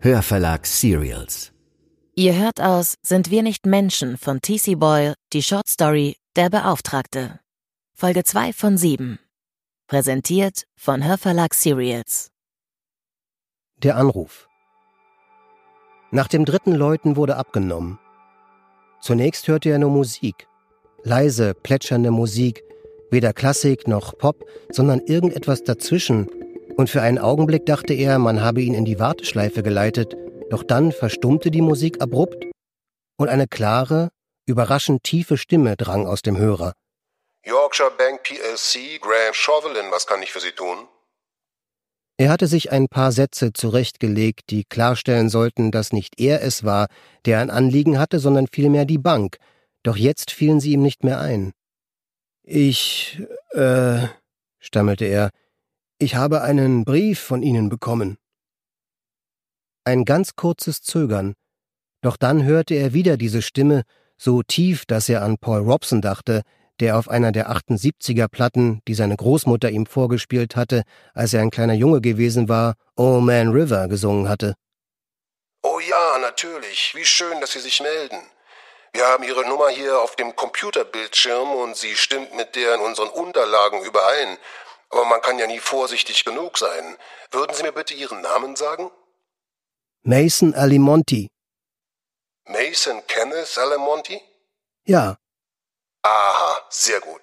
Hörverlag Serials. Ihr hört aus Sind wir nicht Menschen von T.C. Boyle die Short Story Der Beauftragte. Folge 2 von 7. Präsentiert von Hörverlag Serials. Der Anruf. Nach dem dritten Läuten wurde abgenommen. Zunächst hörte er nur Musik. Leise, plätschernde Musik, weder Klassik noch Pop, sondern irgendetwas dazwischen, und für einen Augenblick dachte er, man habe ihn in die Warteschleife geleitet, doch dann verstummte die Musik abrupt und eine klare, überraschend tiefe Stimme drang aus dem Hörer. Yorkshire Bank PLC, Graham Chauvelin, was kann ich für Sie tun? Er hatte sich ein paar Sätze zurechtgelegt, die klarstellen sollten, dass nicht er es war, der ein Anliegen hatte, sondern vielmehr die Bank, doch jetzt fielen sie ihm nicht mehr ein. Ich, äh, stammelte er, ich habe einen Brief von Ihnen bekommen. Ein ganz kurzes Zögern, doch dann hörte er wieder diese Stimme, so tief, dass er an Paul Robson dachte, der auf einer der 78er Platten, die seine Großmutter ihm vorgespielt hatte, als er ein kleiner Junge gewesen war, Oh Man River gesungen hatte. Oh ja, natürlich. Wie schön, dass Sie sich melden. Wir haben Ihre Nummer hier auf dem Computerbildschirm und sie stimmt mit der in unseren Unterlagen überein. Aber man kann ja nie vorsichtig genug sein. Würden Sie mir bitte Ihren Namen sagen? Mason Alimonti. Mason Kenneth Alimonti? Ja. Aha, sehr gut.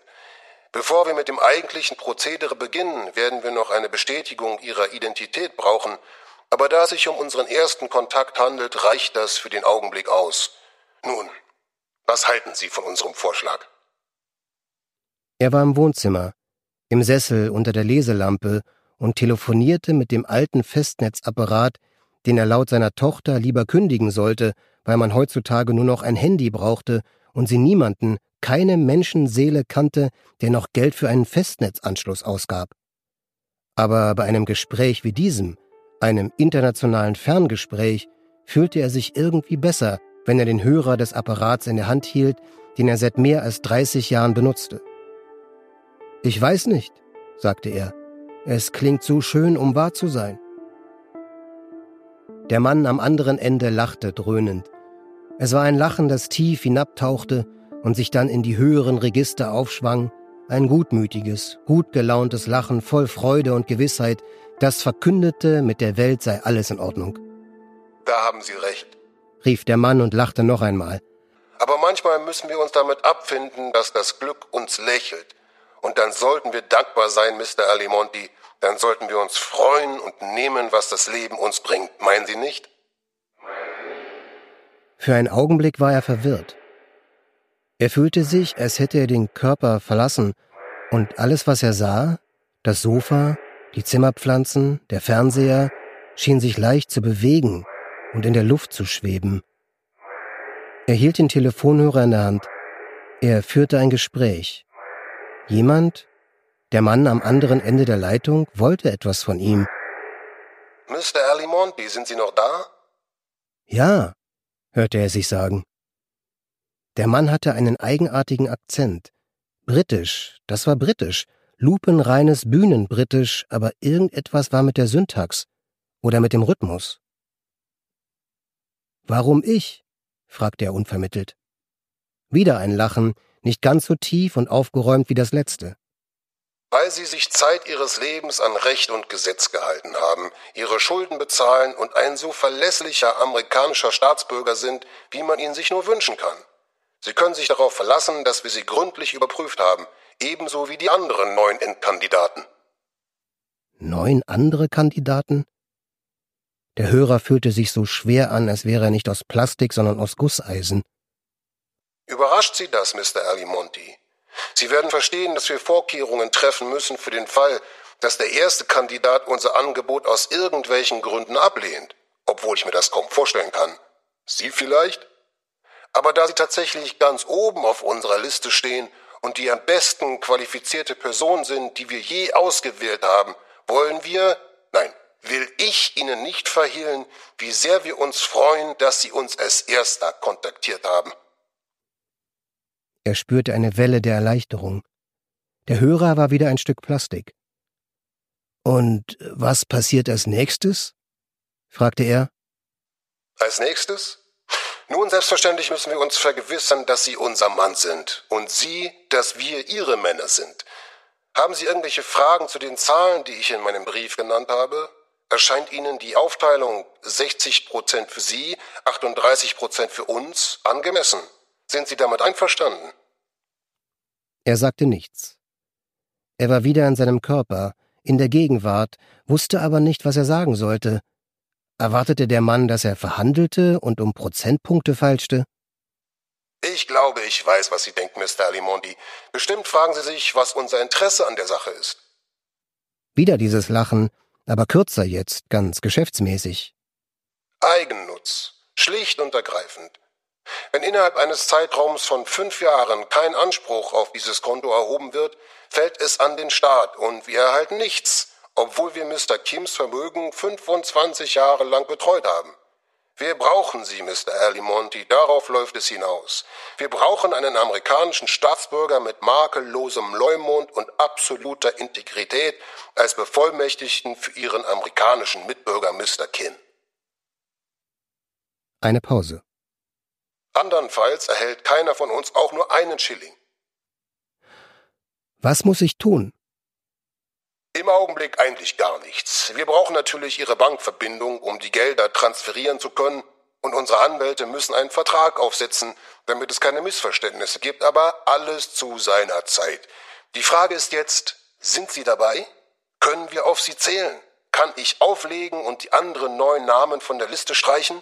Bevor wir mit dem eigentlichen Prozedere beginnen, werden wir noch eine Bestätigung Ihrer Identität brauchen. Aber da es sich um unseren ersten Kontakt handelt, reicht das für den Augenblick aus. Nun, was halten Sie von unserem Vorschlag? Er war im Wohnzimmer, im Sessel unter der Leselampe und telefonierte mit dem alten Festnetzapparat, den er laut seiner Tochter lieber kündigen sollte, weil man heutzutage nur noch ein Handy brauchte und sie niemanden, keine Menschenseele kannte, der noch Geld für einen Festnetzanschluss ausgab. Aber bei einem Gespräch wie diesem, einem internationalen Ferngespräch, fühlte er sich irgendwie besser, wenn er den Hörer des Apparats in der Hand hielt, den er seit mehr als 30 Jahren benutzte. Ich weiß nicht, sagte er. Es klingt so schön, um wahr zu sein. Der Mann am anderen Ende lachte dröhnend. Es war ein Lachen, das tief hinabtauchte und sich dann in die höheren Register aufschwang, ein gutmütiges, gut gelauntes Lachen voll Freude und Gewissheit, das verkündete, mit der Welt sei alles in Ordnung. Da haben Sie recht, rief der Mann und lachte noch einmal. Aber manchmal müssen wir uns damit abfinden, dass das Glück uns lächelt. Und dann sollten wir dankbar sein, Mr. Alimonti. Dann sollten wir uns freuen und nehmen, was das Leben uns bringt. Meinen Sie nicht? Für einen Augenblick war er verwirrt. Er fühlte sich, als hätte er den Körper verlassen, und alles, was er sah, das Sofa, die Zimmerpflanzen, der Fernseher, schien sich leicht zu bewegen und in der Luft zu schweben. Er hielt den Telefonhörer in der Hand. Er führte ein Gespräch. Jemand, der Mann am anderen Ende der Leitung, wollte etwas von ihm. Mr. Alimonti, sind Sie noch da? Ja, hörte er sich sagen. Der Mann hatte einen eigenartigen Akzent. Britisch, das war britisch, lupenreines Bühnenbritisch, aber irgendetwas war mit der Syntax oder mit dem Rhythmus. Warum ich? fragte er unvermittelt. Wieder ein Lachen, nicht ganz so tief und aufgeräumt wie das letzte. Weil sie sich Zeit ihres Lebens an Recht und Gesetz gehalten haben, ihre Schulden bezahlen und ein so verlässlicher amerikanischer Staatsbürger sind, wie man ihn sich nur wünschen kann. Sie können sich darauf verlassen, dass wir sie gründlich überprüft haben, ebenso wie die anderen neun Endkandidaten. Neun andere Kandidaten? Der Hörer fühlte sich so schwer an, als wäre er nicht aus Plastik, sondern aus Gusseisen. Überrascht Sie das, Mr. Alimonti? Sie werden verstehen, dass wir Vorkehrungen treffen müssen für den Fall, dass der erste Kandidat unser Angebot aus irgendwelchen Gründen ablehnt, obwohl ich mir das kaum vorstellen kann. Sie vielleicht? Aber da Sie tatsächlich ganz oben auf unserer Liste stehen und die am besten qualifizierte Person sind, die wir je ausgewählt haben, wollen wir, nein, will ich Ihnen nicht verhehlen, wie sehr wir uns freuen, dass Sie uns als Erster kontaktiert haben. Er spürte eine Welle der Erleichterung. Der Hörer war wieder ein Stück Plastik. Und was passiert als nächstes? fragte er. Als nächstes? Nun, selbstverständlich müssen wir uns vergewissern, dass Sie unser Mann sind und Sie, dass wir Ihre Männer sind. Haben Sie irgendwelche Fragen zu den Zahlen, die ich in meinem Brief genannt habe? Erscheint Ihnen die Aufteilung 60 Prozent für Sie, 38 Prozent für uns angemessen? Sind Sie damit einverstanden? Er sagte nichts. Er war wieder in seinem Körper, in der Gegenwart, wusste aber nicht, was er sagen sollte. Erwartete der Mann, dass er verhandelte und um Prozentpunkte feilschte? Ich glaube, ich weiß, was Sie denken, Mr. Alimondi. Bestimmt fragen Sie sich, was unser Interesse an der Sache ist. Wieder dieses Lachen, aber kürzer jetzt, ganz geschäftsmäßig. Eigennutz. Schlicht und ergreifend. Wenn innerhalb eines Zeitraums von fünf Jahren kein Anspruch auf dieses Konto erhoben wird, fällt es an den Staat und wir erhalten nichts, obwohl wir Mr. Kims Vermögen 25 Jahre lang betreut haben. Wir brauchen Sie, Mr. Alimonti, darauf läuft es hinaus. Wir brauchen einen amerikanischen Staatsbürger mit makellosem Leumund und absoluter Integrität als Bevollmächtigten für Ihren amerikanischen Mitbürger Mr. Kim. Eine Pause. Andernfalls erhält keiner von uns auch nur einen Schilling. Was muss ich tun? Im Augenblick eigentlich gar nichts. Wir brauchen natürlich Ihre Bankverbindung, um die Gelder transferieren zu können, und unsere Anwälte müssen einen Vertrag aufsetzen, damit es keine Missverständnisse gibt, aber alles zu seiner Zeit. Die Frage ist jetzt, sind Sie dabei? Können wir auf Sie zählen? Kann ich auflegen und die anderen neun Namen von der Liste streichen?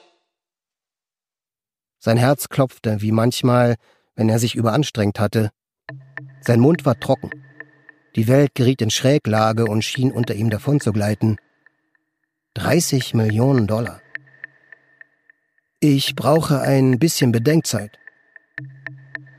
Sein Herz klopfte, wie manchmal, wenn er sich überanstrengt hatte. Sein Mund war trocken. Die Welt geriet in Schräglage und schien unter ihm davonzugleiten. 30 Millionen Dollar. Ich brauche ein bisschen Bedenkzeit.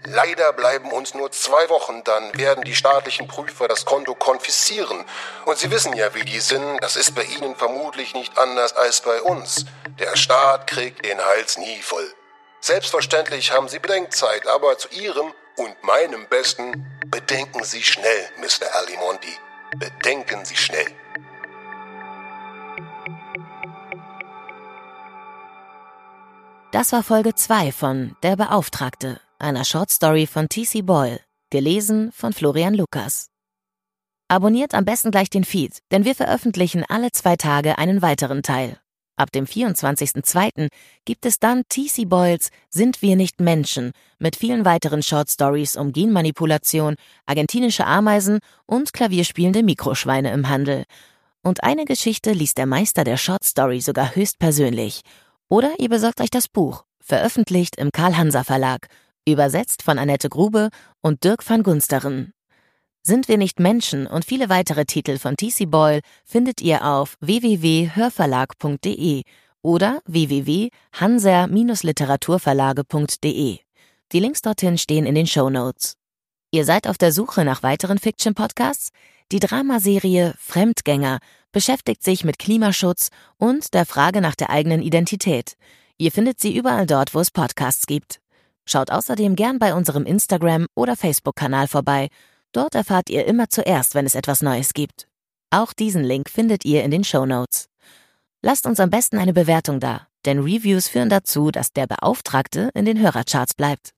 Leider bleiben uns nur zwei Wochen, dann werden die staatlichen Prüfer das Konto konfiszieren. Und Sie wissen ja, wie die sind, das ist bei Ihnen vermutlich nicht anders als bei uns. Der Staat kriegt den Hals nie voll. Selbstverständlich haben Sie Bedenkzeit, aber zu Ihrem und meinem Besten bedenken Sie schnell, Mr. Alimonti. Bedenken Sie schnell. Das war Folge 2 von Der Beauftragte, einer Shortstory von T.C. Boyle, gelesen von Florian Lukas. Abonniert am besten gleich den Feed, denn wir veröffentlichen alle zwei Tage einen weiteren Teil. Ab dem 24.02. gibt es dann TC Boyles Sind wir nicht Menschen mit vielen weiteren Short Stories um Genmanipulation, argentinische Ameisen und klavierspielende Mikroschweine im Handel. Und eine Geschichte liest der Meister der Short Story sogar höchstpersönlich. Oder ihr besorgt euch das Buch, veröffentlicht im Karl-Hanser Verlag, übersetzt von Annette Grube und Dirk van Gunsteren. Sind wir nicht Menschen und viele weitere Titel von TC Boyle findet ihr auf www.hörverlag.de oder www.hanser-literaturverlage.de. Die Links dorthin stehen in den Show Notes. Ihr seid auf der Suche nach weiteren Fiction-Podcasts? Die Dramaserie Fremdgänger beschäftigt sich mit Klimaschutz und der Frage nach der eigenen Identität. Ihr findet sie überall dort, wo es Podcasts gibt. Schaut außerdem gern bei unserem Instagram- oder Facebook-Kanal vorbei Dort erfahrt ihr immer zuerst, wenn es etwas Neues gibt. Auch diesen Link findet ihr in den Show Notes. Lasst uns am besten eine Bewertung da, denn Reviews führen dazu, dass der Beauftragte in den Hörercharts bleibt.